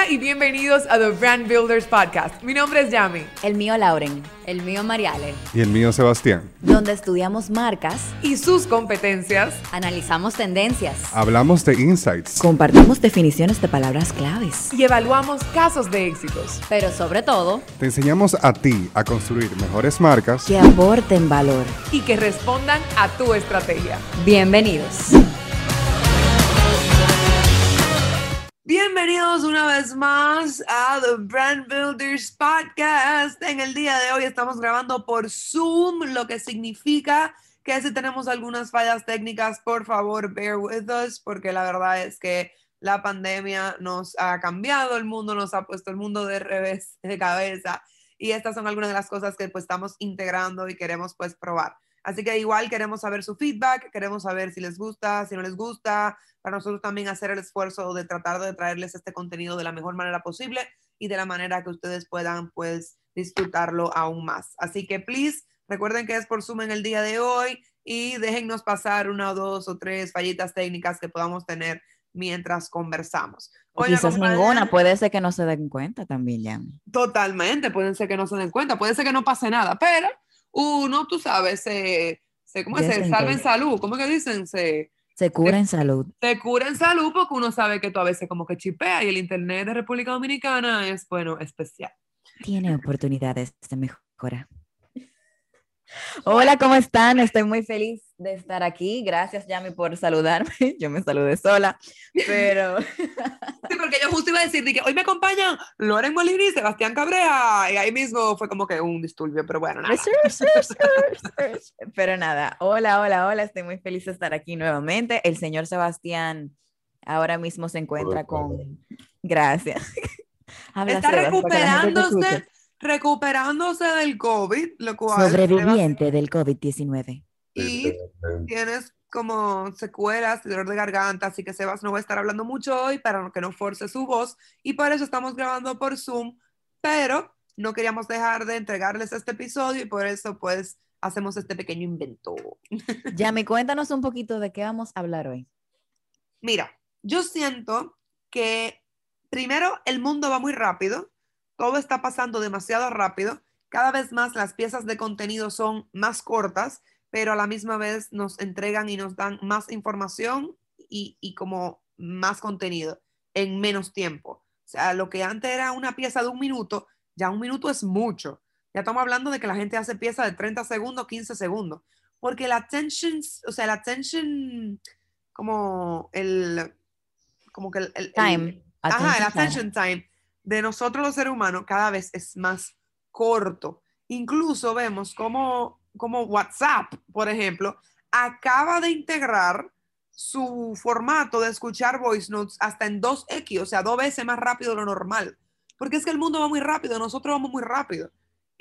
Hola y bienvenidos a The Brand Builders Podcast. Mi nombre es Yami. El mío Lauren. El mío Mariale. Y el mío Sebastián. Donde estudiamos marcas y sus competencias. Analizamos tendencias. Hablamos de insights. Compartimos definiciones de palabras claves. Y evaluamos casos de éxitos. Pero sobre todo, te enseñamos a ti a construir mejores marcas que aporten valor y que respondan a tu estrategia. Bienvenidos. Bienvenidos una vez más a The Brand Builders Podcast. En el día de hoy estamos grabando por Zoom, lo que significa que si tenemos algunas fallas técnicas, por favor, bear with us, porque la verdad es que la pandemia nos ha cambiado el mundo, nos ha puesto el mundo de revés de cabeza y estas son algunas de las cosas que pues estamos integrando y queremos pues probar. Así que igual queremos saber su feedback, queremos saber si les gusta, si no les gusta, para nosotros también hacer el esfuerzo de tratar de traerles este contenido de la mejor manera posible y de la manera que ustedes puedan pues disfrutarlo aún más. Así que please, recuerden que es por Zoom en el día de hoy y déjennos pasar una o dos o tres fallitas técnicas que podamos tener mientras conversamos. O quizás ninguna, puede ser que no se den cuenta también ya. Totalmente, puede ser que no se den cuenta, puede ser que no pase nada, pero uno, tú sabes, se, se ¿cómo se salva en salud? ¿Cómo que dicen? Se, se cura en salud. Se cura en salud porque uno sabe que tú a veces como que chipea y el internet de República Dominicana es, bueno, especial. Tiene oportunidades de mejora. Hola, ¿cómo están? Estoy muy feliz de estar aquí. Gracias, Yami, por saludarme. Yo me saludé sola, pero... Sí, porque yo justo iba a decir que hoy me acompañan Loren Molina y Sebastián Cabrea, y ahí mismo fue como que un disturbio, pero bueno, nada. pero nada, hola, hola, hola, estoy muy feliz de estar aquí nuevamente. El señor Sebastián ahora mismo se encuentra con... Gracias. Está recuperándose recuperándose del COVID, lo cual... Sobreviviente del COVID-19. Y tienes como secuelas, dolor de garganta, así que Sebas no va a estar hablando mucho hoy para que no force su voz y por eso estamos grabando por Zoom, pero no queríamos dejar de entregarles este episodio y por eso pues hacemos este pequeño invento. me cuéntanos un poquito de qué vamos a hablar hoy. Mira, yo siento que primero el mundo va muy rápido, todo está pasando demasiado rápido. Cada vez más las piezas de contenido son más cortas, pero a la misma vez nos entregan y nos dan más información y, como más contenido en menos tiempo. O sea, lo que antes era una pieza de un minuto, ya un minuto es mucho. Ya estamos hablando de que la gente hace piezas de 30 segundos, 15 segundos. Porque la attention, o sea, la attention, como el, como que el, time. ajá, el attention time de nosotros los seres humanos cada vez es más corto. Incluso vemos como, como WhatsApp, por ejemplo, acaba de integrar su formato de escuchar voice notes hasta en 2X, o sea, dos veces más rápido de lo normal. Porque es que el mundo va muy rápido, nosotros vamos muy rápido.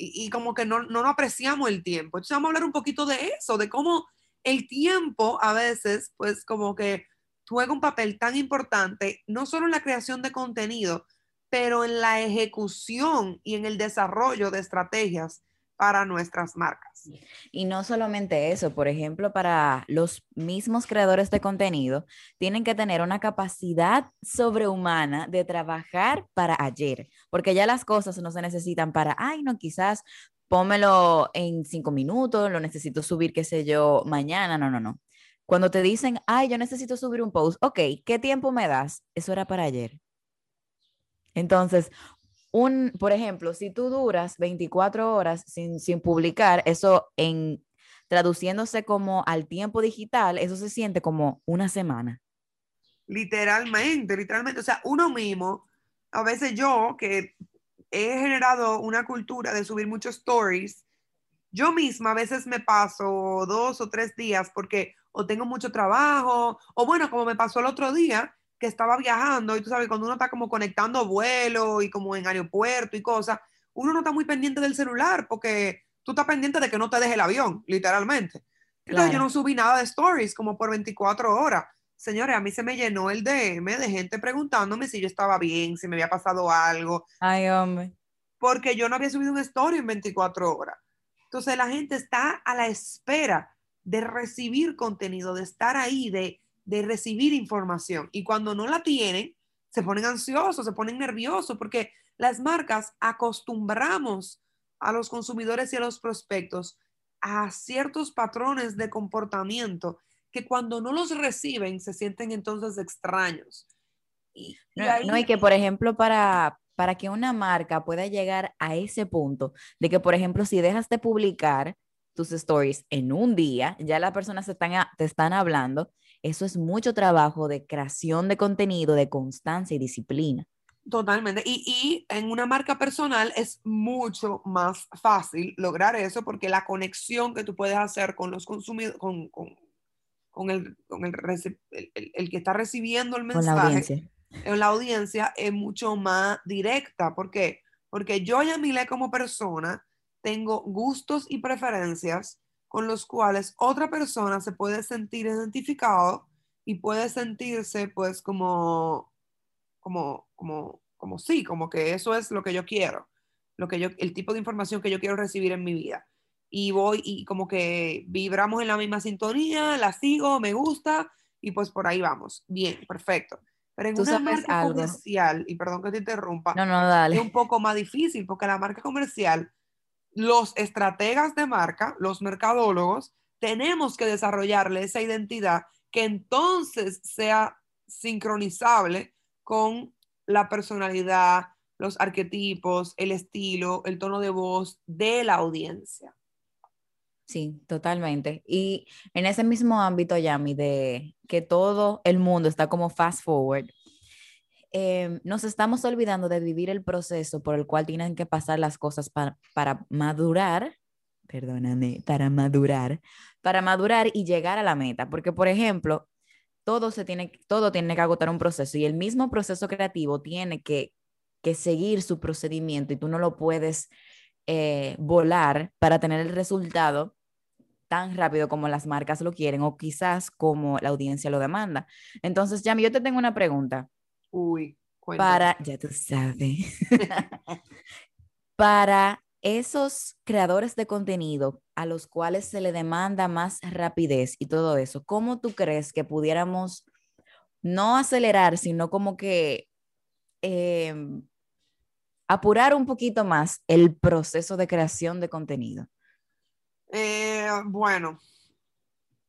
Y, como que no, no, no apreciamos el tiempo. Entonces vamos a hablar un poquito de eso, de cómo el tiempo a veces, pues como que juega un papel tan importante, no solo en la creación de contenido, pero en la ejecución y en el desarrollo de estrategias para nuestras marcas. Y no solamente eso, por ejemplo, para los mismos creadores de contenido, tienen que tener una capacidad sobrehumana de trabajar para ayer, porque ya las cosas no se necesitan para, ay, no, quizás pómelo en cinco minutos, lo necesito subir, qué sé yo, mañana, no, no, no. Cuando te dicen, ay, yo necesito subir un post, ok, ¿qué tiempo me das? Eso era para ayer. Entonces, un, por ejemplo, si tú duras 24 horas sin, sin publicar, eso en traduciéndose como al tiempo digital, eso se siente como una semana. Literalmente, literalmente. O sea, uno mismo, a veces yo que he generado una cultura de subir muchos stories, yo misma a veces me paso dos o tres días porque o tengo mucho trabajo, o bueno, como me pasó el otro día, que estaba viajando y tú sabes, cuando uno está como conectando vuelo y como en aeropuerto y cosas, uno no está muy pendiente del celular porque tú estás pendiente de que no te deje el avión, literalmente. Entonces yo no subí nada de stories como por 24 horas. Señores, a mí se me llenó el DM de gente preguntándome si yo estaba bien, si me había pasado algo. Ay, hombre. Porque yo no había subido un story en 24 horas. Entonces la gente está a la espera de recibir contenido, de estar ahí, de, de recibir información. Y cuando no la tienen, se ponen ansiosos, se ponen nerviosos, porque las marcas acostumbramos a los consumidores y a los prospectos a ciertos patrones de comportamiento que cuando no los reciben se sienten entonces extraños. Y, no, y que, por ejemplo, para, para que una marca pueda llegar a ese punto de que, por ejemplo, si dejas de publicar tus stories en un día, ya las personas te están, te están hablando, eso es mucho trabajo de creación de contenido, de constancia y disciplina. Totalmente. Y, y, en una marca personal es mucho más fácil lograr eso porque la conexión que tú puedes hacer con los consumidores, con, con, con, el, con el, el, el, que está recibiendo el mensaje, la audiencia. en la audiencia, es mucho más directa. ¿Por qué? Porque yo, Yamile, como persona, tengo gustos y preferencias con los cuales otra persona se puede sentir identificado y puede sentirse pues como, como, como, como sí, como que eso es lo que yo quiero, lo que yo, el tipo de información que yo quiero recibir en mi vida. Y voy y como que vibramos en la misma sintonía, la sigo, me gusta y pues por ahí vamos. Bien, perfecto. Pero en una marca comercial, y perdón que te interrumpa, es un poco más difícil porque la marca comercial los estrategas de marca, los mercadólogos, tenemos que desarrollarle esa identidad que entonces sea sincronizable con la personalidad, los arquetipos, el estilo, el tono de voz de la audiencia. Sí, totalmente. Y en ese mismo ámbito, Yami, de que todo el mundo está como fast forward, Em, nos estamos olvidando de vivir el proceso por el cual tienen que pasar las cosas para, para madurar, perdóname, para madurar, para madurar y llegar a la meta. Porque, por ejemplo, todo, se tiene, todo tiene que agotar un proceso y el mismo proceso creativo tiene que, que seguir su procedimiento y tú no lo puedes eh, volar para tener el resultado tan rápido como las marcas lo quieren o quizás como la audiencia lo demanda. Entonces, Yami, yo te tengo una pregunta. Uy, Para, ya tú sabes, para esos creadores de contenido a los cuales se le demanda más rapidez y todo eso, ¿cómo tú crees que pudiéramos no acelerar, sino como que em, apurar un poquito más el proceso de creación de contenido? Eh, bueno,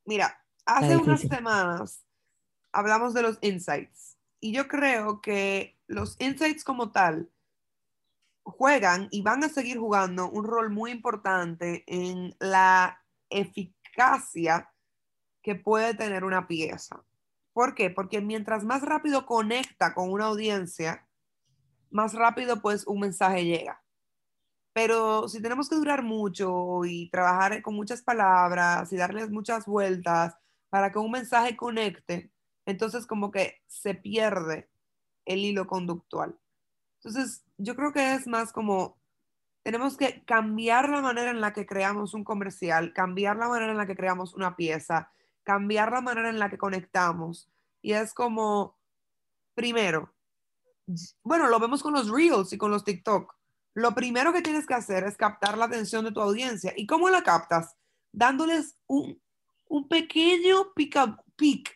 mira, hace unas semanas hablamos de los insights y yo creo que los insights como tal juegan y van a seguir jugando un rol muy importante en la eficacia que puede tener una pieza. ¿Por qué? Porque mientras más rápido conecta con una audiencia, más rápido pues un mensaje llega. Pero si tenemos que durar mucho y trabajar con muchas palabras y darles muchas vueltas para que un mensaje conecte, entonces como que se pierde el hilo conductual. Entonces, yo creo que es más como tenemos que cambiar la manera en la que creamos un comercial, cambiar la manera en la que creamos una pieza, cambiar la manera en la que conectamos. Y es como, primero, bueno, lo vemos con los reels y con los TikTok. Lo primero que tienes que hacer es captar la atención de tu audiencia. ¿Y cómo la captas? Dándoles un, un pequeño pick up,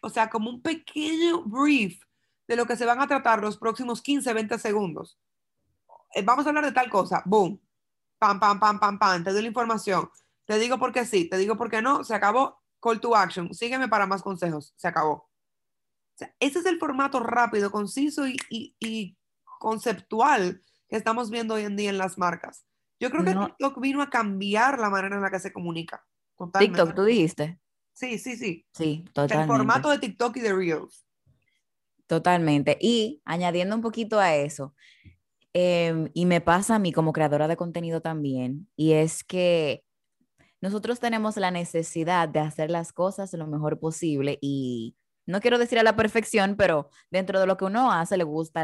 o sea, como un pequeño brief de lo que se van a tratar los próximos 15, 20 segundos. Eh, vamos a hablar de tal cosa, boom, pam, pam, pam, pam, pam, te doy la información, te digo por qué sí, te digo por qué no, se acabó, call to action, sígueme para más consejos, se acabó. ese es el formato rápido, conciso y, y, conceptual que estamos viendo hoy en día en las marcas. Yo creo que TikTok vino a cambiar la manera en la que se comunica. TikTok, tú dijiste. Sí, sí, sí. Sí, totalmente. El formato de TikTok y de Reels. Totalmente. Y añadiendo un poquito a eso, em, y me pasa a mí como creadora de contenido también, y es que nosotros tenemos la necesidad de hacer las cosas lo mejor posible y no quiero decir a la perfección, pero dentro de lo que uno hace le gusta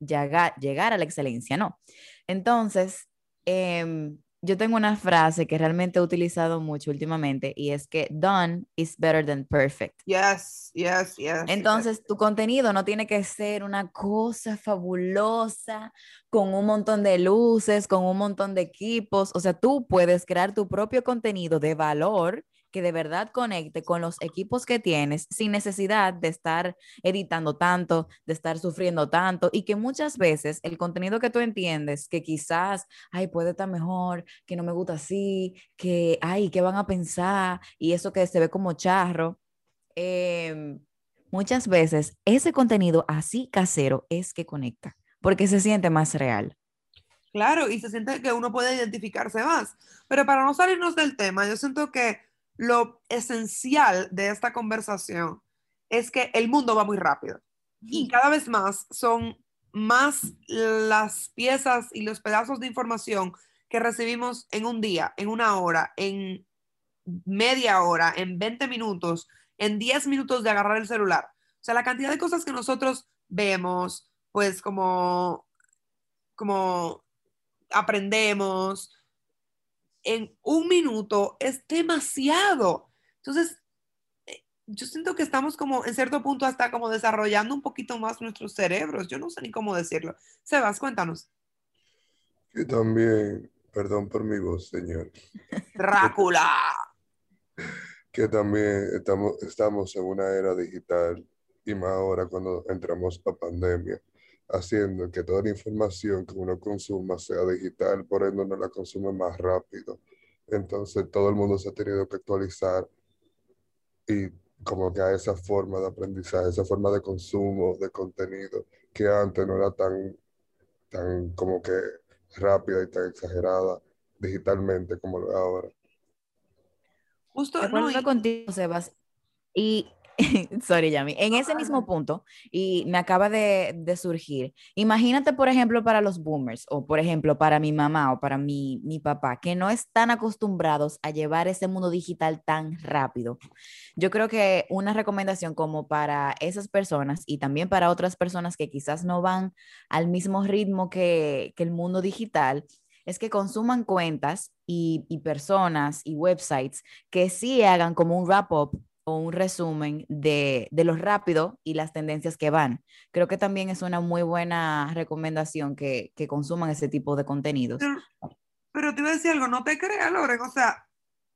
llegar, llegar a la excelencia, ¿no? Entonces, eh, yo tengo una frase que realmente he utilizado mucho últimamente y es que done is better than perfect. Yes, yes, yes. Entonces, tu contenido no tiene que ser una cosa fabulosa con un montón de luces, con un montón de equipos. O sea, tú puedes crear tu propio contenido de valor que de verdad conecte con los equipos que tienes sin necesidad de estar editando tanto, de estar sufriendo tanto y que muchas veces el contenido que tú entiendes que quizás, ay, puede estar mejor, que no me gusta así, que, ay, ¿qué van a pensar? Y eso que se ve como charro. Em, muchas veces ese contenido así casero es que conecta, porque se siente más real. Claro, y se siente que uno puede identificarse más. Pero para no salirnos del tema, yo siento que lo esencial de esta conversación es que el mundo va muy rápido y cada vez más son más las piezas y los pedazos de información que recibimos en un día, en una hora, en media hora, en 20 minutos, en 10 minutos de agarrar el celular. O sea, la cantidad de cosas que nosotros vemos, pues como, como aprendemos en un minuto es demasiado. Entonces, eh, yo siento que estamos como en cierto punto hasta como desarrollando un poquito más nuestros cerebros. Yo no sé ni cómo decirlo. Sebas, cuéntanos. Que también, perdón por mi voz, señor. Drácula. Que también estamos, estamos en una era digital y más ahora cuando entramos a pandemia haciendo que toda la información que uno consuma sea digital, por ende uno la consume más rápido. Entonces todo el mundo se ha tenido que actualizar y como que a esa forma de aprendizaje, esa forma de consumo de contenido que antes no era tan, tan como que rápida y tan exagerada digitalmente como lo es ahora. Justo, no, y... contigo, Sebas. Y sorry, Yami, en ese mismo punto, y me acaba de, de, surgir, imagínate, por ejemplo, para los boomers, o por ejemplo, para mi mamá o para mi, mi papá, que no están acostumbrados a llevar ese mundo digital tan rápido. Yo creo que una recomendación como para esas personas y también para otras personas que quizás no van al mismo ritmo que, que el mundo digital, es que consuman cuentas y, y, personas y websites que sí hagan como un wrap-up un resumen de, de lo rápido y las tendencias que van. Creo que también es una muy buena recomendación que, que consuman ese tipo de contenidos. Pero, te iba a decir algo, no te creas, Loren, o sea,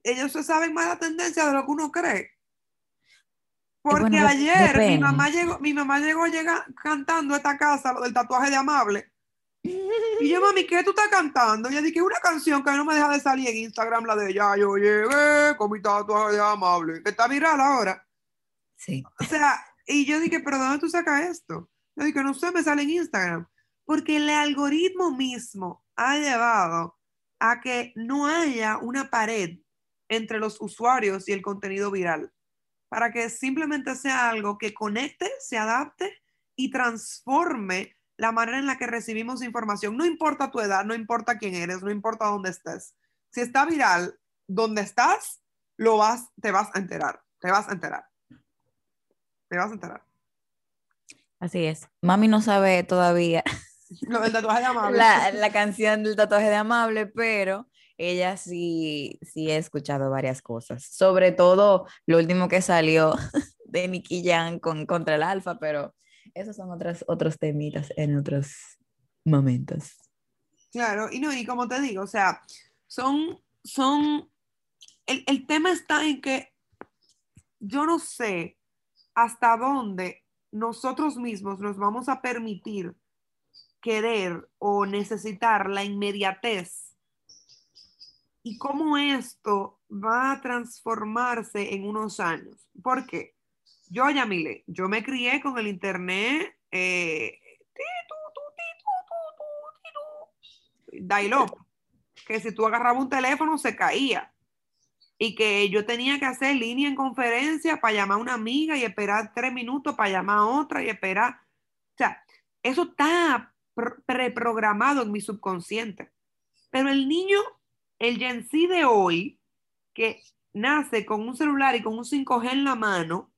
ellos se saben más la tendencia de lo que uno cree. Porque ayer mi mamá llegó, mi mamá llegó llega, cantando esta casa, lo del tatuaje de amable. Y yo, mami, ¿qué tú estás cantando? Y ella dije, una canción que no me deja de salir en Instagram, la de ella, yo llegué con mi tatuaje de amable, que está viral ahora. Sí. O sea, y yo dije, pero ¿dónde tú sacas esto? Yo dije, no sé, me sale en Instagram. Porque el algoritmo mismo ha llevado a que no haya una pared entre los usuarios y el contenido viral, para que simplemente sea algo que conecte, se adapte y transforme la manera en la que recibimos información. No importa tu edad, no importa quién eres, no importa dónde estés. Si está viral, donde estás, lo vas, te vas a enterar, te vas a enterar. Te vas a enterar. Así es. Mami no sabe todavía. Lo del tatuaje de amable. La, la canción del tatuaje de amable, pero ella sí, sí ha escuchado varias cosas. Sobre todo lo último que salió de Nicky Jam con Contra el Alfa, pero esos son otros, otros temitas en otros momentos. Claro, y no, y como te digo, o sea, son, son, el, el tema está en que yo no sé hasta dónde nosotros mismos nos vamos a permitir querer o necesitar la inmediatez y cómo esto va a transformarse en unos años. ¿Por qué? Yo, Yamile, yo me crié con el internet eh, dial que si tú agarrabas un teléfono se caía y que yo tenía que hacer línea en conferencia para llamar a una amiga y esperar tres minutos para llamar a otra y esperar. O sea, eso está preprogramado en mi subconsciente. Pero el niño, el Gen de hoy, que nace con un celular y con un 5G en la mano,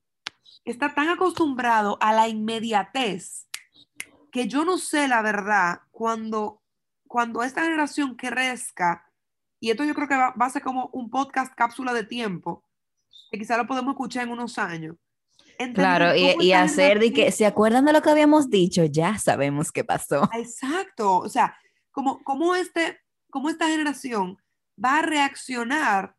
está tan acostumbrado a la inmediatez que yo no sé la verdad cuando, cuando esta generación crezca, y esto yo creo que va, a ser como un podcast cápsula de tiempo, que quizá lo podemos escuchar en unos años. claro, y, y hacer de que, ¿se acuerdan de lo que habíamos dicho? Ya sabemos qué pasó. Exacto, o sea, como, como, este, como esta generación va a reaccionar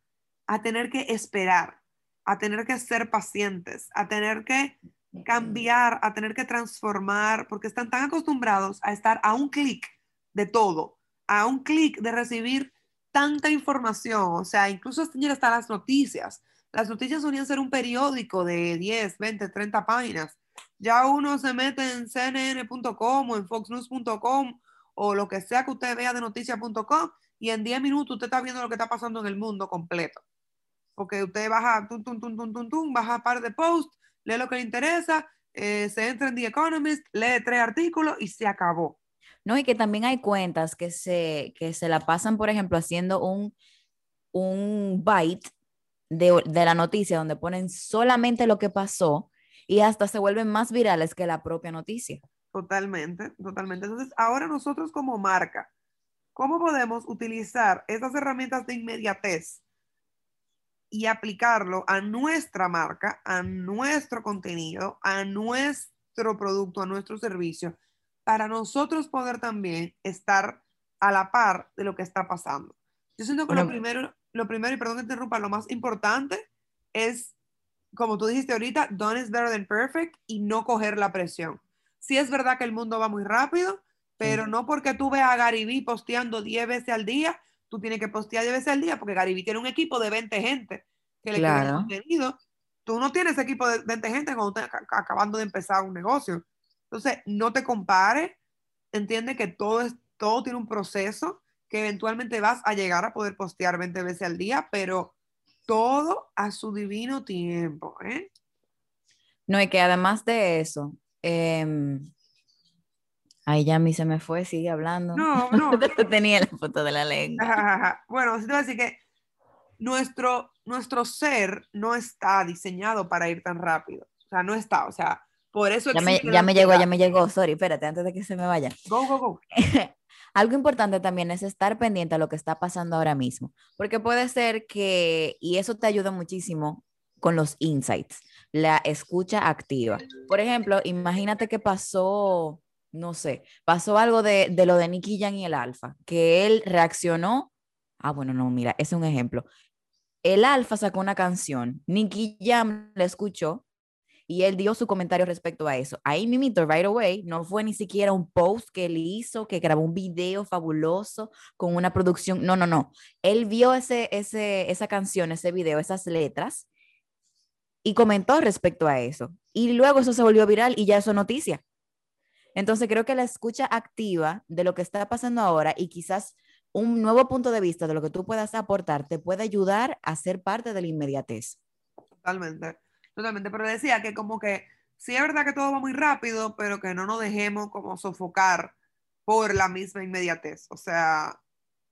a tener que esperar, a tener que ser pacientes, a tener que cambiar, a tener que transformar, porque están tan acostumbrados a estar a un clic de todo, a un clic de recibir tanta información, o sea, incluso hasta las noticias. Las noticias solían ser un periódico de 10, 20, 30 páginas. Ya uno se mete en cnn.com o en foxnews.com o lo que sea que usted vea de noticias.com y en 10 minutos usted está viendo lo que está pasando en el mundo completo. Porque usted baja, tum, tum, tum, tum, tum, tum, baja un par de posts, lee lo que le interesa, eh, se entra en The Economist, lee tres artículos y se acabó. No, y que también hay cuentas que se, que se la pasan, por ejemplo, haciendo un, un byte de, de la noticia donde ponen solamente lo que pasó y hasta se vuelven más virales que la propia noticia. Totalmente, totalmente. Entonces, ahora nosotros como marca, ¿cómo podemos utilizar estas herramientas de inmediatez y aplicarlo a nuestra marca, a nuestro contenido, a nuestro producto, a nuestro servicio, para nosotros poder también estar a la par de lo que está pasando? Yo siento que lo Bueno. primero, lo primero, y perdón que te interrumpa, lo más importante es, como tú dijiste ahorita, done is better than perfect y no coger la presión. Sí es verdad que el mundo va muy rápido, pero no porque tú veas a Gary Vee posteando 10 veces al día, tú tienes que postear 10 veces al día, porque Gary Vee tiene un equipo de 20 gente que le Claro. contenido. Tú no tienes equipo de 20 gente cuando estás ac- acabando de empezar un negocio. Entonces, no te compares, entiende que todo, es, todo tiene un proceso, que eventualmente vas a llegar a poder postear 20 veces al día, pero todo a su divino tiempo. ¿eh? No, y que además de eso, em, ahí ya a mí se me fue, sigue hablando. No, no. Tenía la foto de la lengua. bueno, sí te voy a decir que nuestro, nuestro ser no está diseñado para ir tan rápido. O sea, no está. O sea, por eso Ya me, ya me llegó, ya me llegó, sorry, espérate, antes de que se me vaya. Go, go, go. Algo importante también es estar pendiente a lo que está pasando ahora mismo, porque puede ser que, y eso te ayuda muchísimo con los insights, la escucha activa. Por ejemplo, imagínate que pasó, no sé, pasó algo de, de lo de Nicky Jam y el Alfa, que él reaccionó. Ah, bueno, no, mira, ese es un ejemplo. El Alfa sacó una canción, Nicky Jam la escuchó y él dio su comentario respecto a eso. Ahí mimito, right away, no fue ni siquiera un post que él hizo, que grabó un video fabuloso con una producción. No, no, no. Él vio ese, ese, esa canción, ese video, esas letras y comentó respecto a eso. Y luego eso se volvió viral y ya es noticia. Entonces creo que la escucha activa de lo que está pasando ahora y quizás un nuevo punto de vista de lo que tú puedas aportar te puede ayudar a ser parte de la inmediatez. Totalmente. Totalmente. Pero decía que como que sí es verdad que todo va muy rápido, pero que no nos dejemos como sofocar por la misma inmediatez. O sea,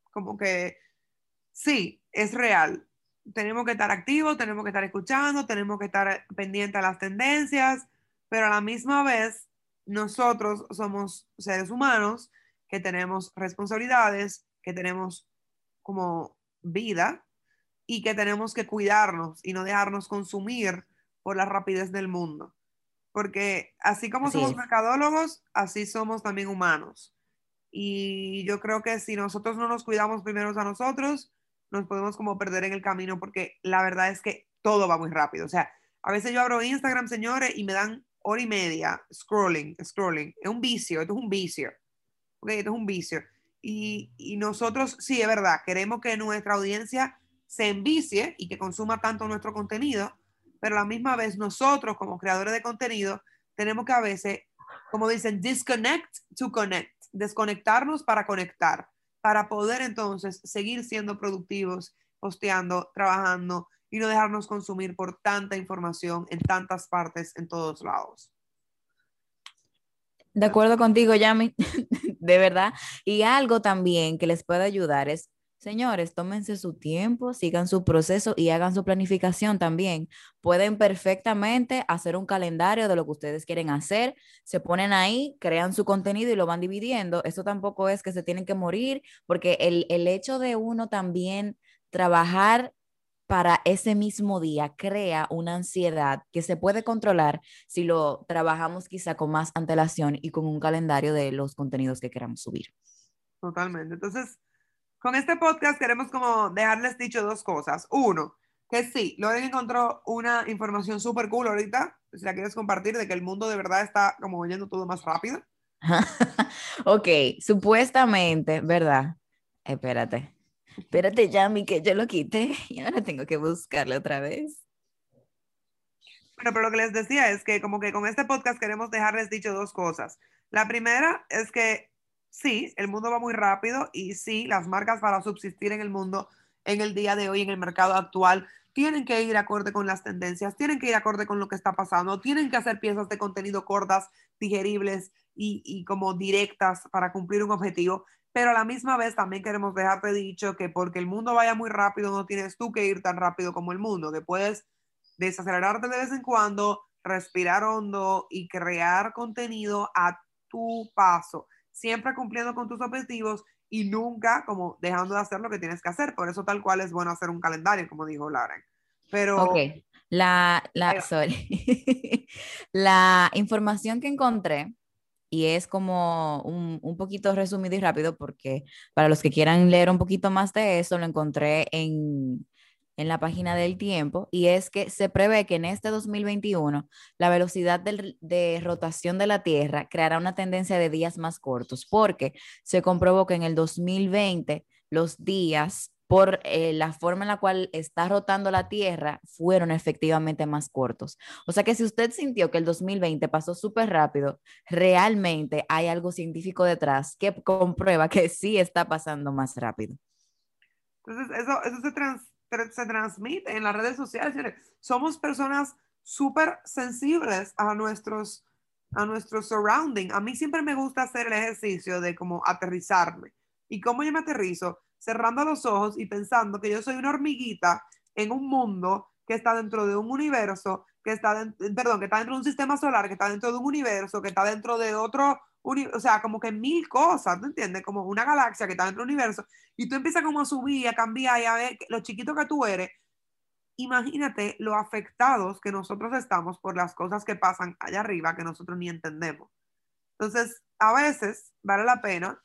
como que sí, es real. Tenemos que estar activos, tenemos que estar escuchando, tenemos que estar pendientes a las tendencias, pero a la misma vez nosotros somos seres humanos que tenemos responsabilidades, que tenemos como vida y que tenemos que cuidarnos y no dejarnos consumir por la rapidez del mundo. Porque así como Así somos es. mercadólogos, así somos también humanos. Y yo creo que si nosotros no nos cuidamos primero a nosotros, nos podemos como perder en el camino porque la verdad es que todo va muy rápido. O sea, a veces yo abro Instagram, señores, y me dan hora y media scrolling, scrolling. Es un vicio, esto es un vicio. Ok, esto es un vicio. Y, y nosotros, sí, es verdad, queremos que nuestra audiencia se envicie y que consuma tanto nuestro contenido, pero la misma vez nosotros como creadores de contenido tenemos que a veces, como dicen, disconnect to connect, desconectarnos para conectar, para poder entonces seguir siendo productivos, posteando, trabajando y no dejarnos consumir por tanta información en tantas partes, en todos lados. De acuerdo contigo, Yami, de verdad. Y algo también que les puede ayudar es, señores, tómense su tiempo, sigan su proceso y hagan su planificación también. Pueden perfectamente hacer un calendario de lo que ustedes quieren hacer, se ponen ahí, crean su contenido y lo van dividiendo. Eso tampoco es que se tienen que morir, porque el, el hecho de uno también trabajar para ese mismo día crea una ansiedad que se puede controlar si lo trabajamos quizá con más antelación y con un calendario de los contenidos que queramos subir. Totalmente. Entonces, con este podcast queremos como dejarles dicho dos cosas. Uno, Que sí, Loren encontró una información súper cool ahorita, si la quieres compartir, de que el mundo de verdad está como yendo todo más rápido. ok, supuestamente, ¿verdad? Espérate. Espérate, Yami, que yo lo quité y ahora tengo que buscarle otra vez. Bueno, pero lo que les decía es que como que con este podcast queremos dejarles dicho dos cosas. La primera es que sí, el mundo va muy rápido y sí, las marcas para subsistir en el mundo en el día de hoy, en el mercado actual, tienen que ir acorde con las tendencias, tienen que ir acorde con lo que está pasando, tienen que hacer piezas de contenido cortas, digeribles y, y como directas para cumplir un objetivo. Pero a la misma vez también queremos dejarte dicho que porque el mundo vaya muy rápido, no tienes tú que ir tan rápido como el mundo, que puedes desacelerarte de vez en cuando, respirar hondo y crear contenido a tu paso, siempre cumpliendo con tus objetivos y nunca como dejando de hacer lo que tienes que hacer. Por eso tal cual es bueno hacer un calendario, como dijo Lauren. Pero... Ok, la, la, sorry. la información que encontré, y es como un, un, poquito resumido y rápido, porque para los que quieran leer un poquito más de eso, lo encontré en en la página del tiempo y es que se prevé que en este 2021 la velocidad de rotación de la Tierra creará una tendencia de días más cortos porque se comprobó que en el 2020 los días por eh, la forma en la cual está rotando la Tierra fueron efectivamente más cortos. O sea que si usted sintió que el 2020 pasó súper rápido, realmente hay algo científico detrás que comprueba que sí está pasando más rápido. Entonces, eso, eso se, trans, se transmite en las redes sociales. Somos personas súper sensibles a nuestros, a nuestros surrounding. A mí siempre me gusta hacer el ejercicio de como aterrizarme. ¿Y cómo yo me aterrizo? Cerrando los ojos y pensando que yo soy una hormiguita en un mundo que está dentro de un universo, que está, perdón, que está dentro de un sistema solar, que está dentro de un universo, que está dentro de otro o sea, como que mil cosas, ¿tú entiendes? Como una galaxia que está dentro del universo, y tú empiezas como a subir, a cambiar y a ver lo chiquito que tú eres. Imagínate lo afectados que nosotros estamos por las cosas que pasan allá arriba que nosotros ni entendemos. Entonces, a veces vale la pena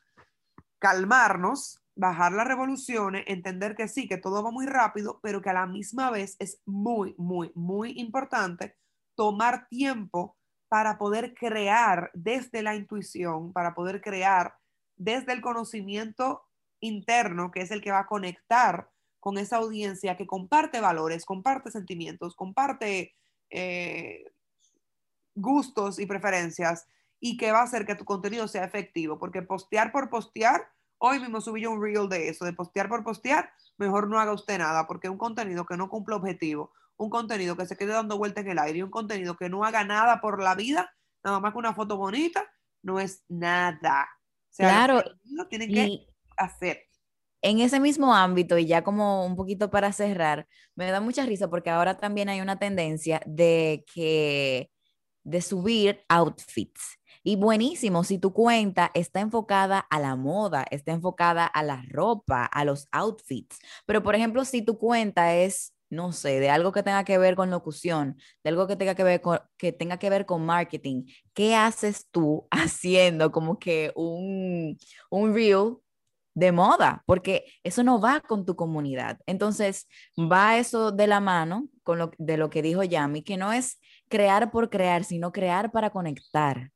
calmarnos, bajar las revoluciones, entender que sí, que todo va muy rápido, pero que a la misma vez es muy, muy, muy importante tomar tiempo para poder crear desde la intuición, para poder crear desde el conocimiento interno, que es el que va a conectar con esa audiencia que comparte valores, comparte sentimientos, comparte eh, gustos y preferencias y que va a hacer que tu contenido sea efectivo, porque postear por postear, hoy mismo subí yo un reel de eso, de postear por postear, mejor no haga usted nada, porque un contenido que no cumple objetivo, un contenido que se quede dando vuelta en el aire y un contenido que no haga nada por la vida, nada más que una foto bonita, no es nada. O sea, claro. Tienen que hacer. En ese mismo ámbito, y ya como un poquito para cerrar, me da mucha risa porque ahora también hay una tendencia de que de subir outfits. Y buenísimo, si tu cuenta está enfocada a la moda, está enfocada a la ropa, a los outfits. Pero, por ejemplo, si tu cuenta es no sé, de algo que tenga que ver con locución, de algo que tenga que ver con, que tenga que ver con marketing, ¿qué haces tú haciendo como que un, un reel de moda? Porque eso no va con tu comunidad. Entonces, va eso de la mano con lo, de lo que dijo Yami, que no es crear por crear, sino crear para conectar.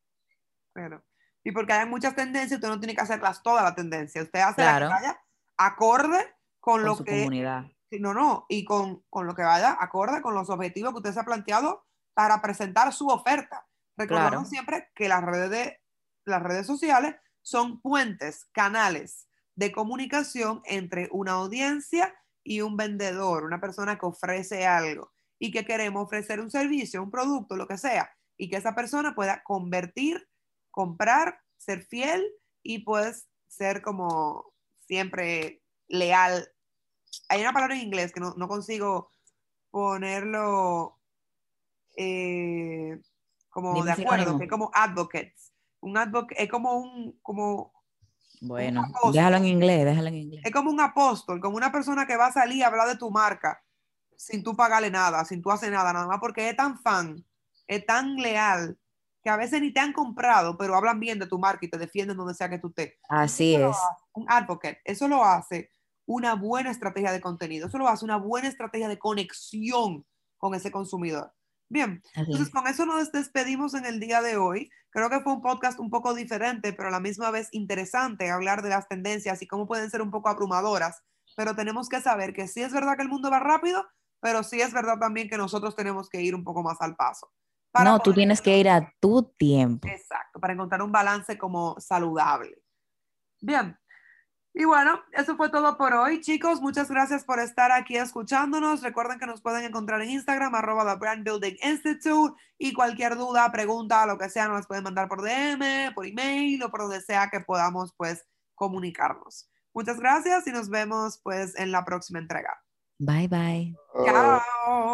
Pero, y porque hay muchas tendencias, usted no tiene que hacerlas todas las tendencias. Usted hace la que vaya acorde con, lo su que comunidad no, no, y con, lo que vaya acorde con los objetivos que usted se ha planteado para presentar su oferta. Recordemos siempre que las redes, de, las redes sociales son puentes, canales de comunicación entre una audiencia y un vendedor, una persona que ofrece algo y que queremos ofrecer un servicio, un producto, lo que sea, y que esa persona pueda convertir, comprar, ser fiel y pues ser como siempre leal hay una palabra en inglés que no, consigo ponerlo eh, como de acuerdo, que es como advocates. Un advocate es como un, como bueno, déjalo en inglés, déjalo en inglés. Es como un apóstol, como una persona que va a salir a hablar de tu marca sin tú pagarle nada, sin tú hacer nada, nada más porque es tan fan, es tan leal, que a veces ni te han comprado, pero hablan bien de tu marca y te defienden donde sea que tú estés. Así es. Un advocate, eso lo hace una buena estrategia de contenido. Eso lo hace una buena estrategia de conexión con ese consumidor. Bien, Así entonces es. con eso nos despedimos en el día de hoy. Creo que fue un podcast un poco diferente, pero a la misma vez interesante hablar de las tendencias y cómo pueden ser un poco abrumadoras. Pero tenemos que saber que sí es verdad que el mundo va rápido, pero sí es verdad también que nosotros tenemos que ir un poco más al paso. Para No, tú tienes que ir a tu tiempo. Exacto, para encontrar un balance como saludable. Bien. Y bueno, eso fue todo por hoy, chicos. Muchas gracias por estar aquí escuchándonos. Recuerden que nos pueden encontrar en Instagram, arroba The Brand Building Institute. Y cualquier duda, pregunta, lo que sea, nos las pueden mandar por DM, por email o por donde sea que podamos, pues, comunicarnos. Muchas gracias y nos vemos, pues, en la próxima entrega. Bye bye. Chao.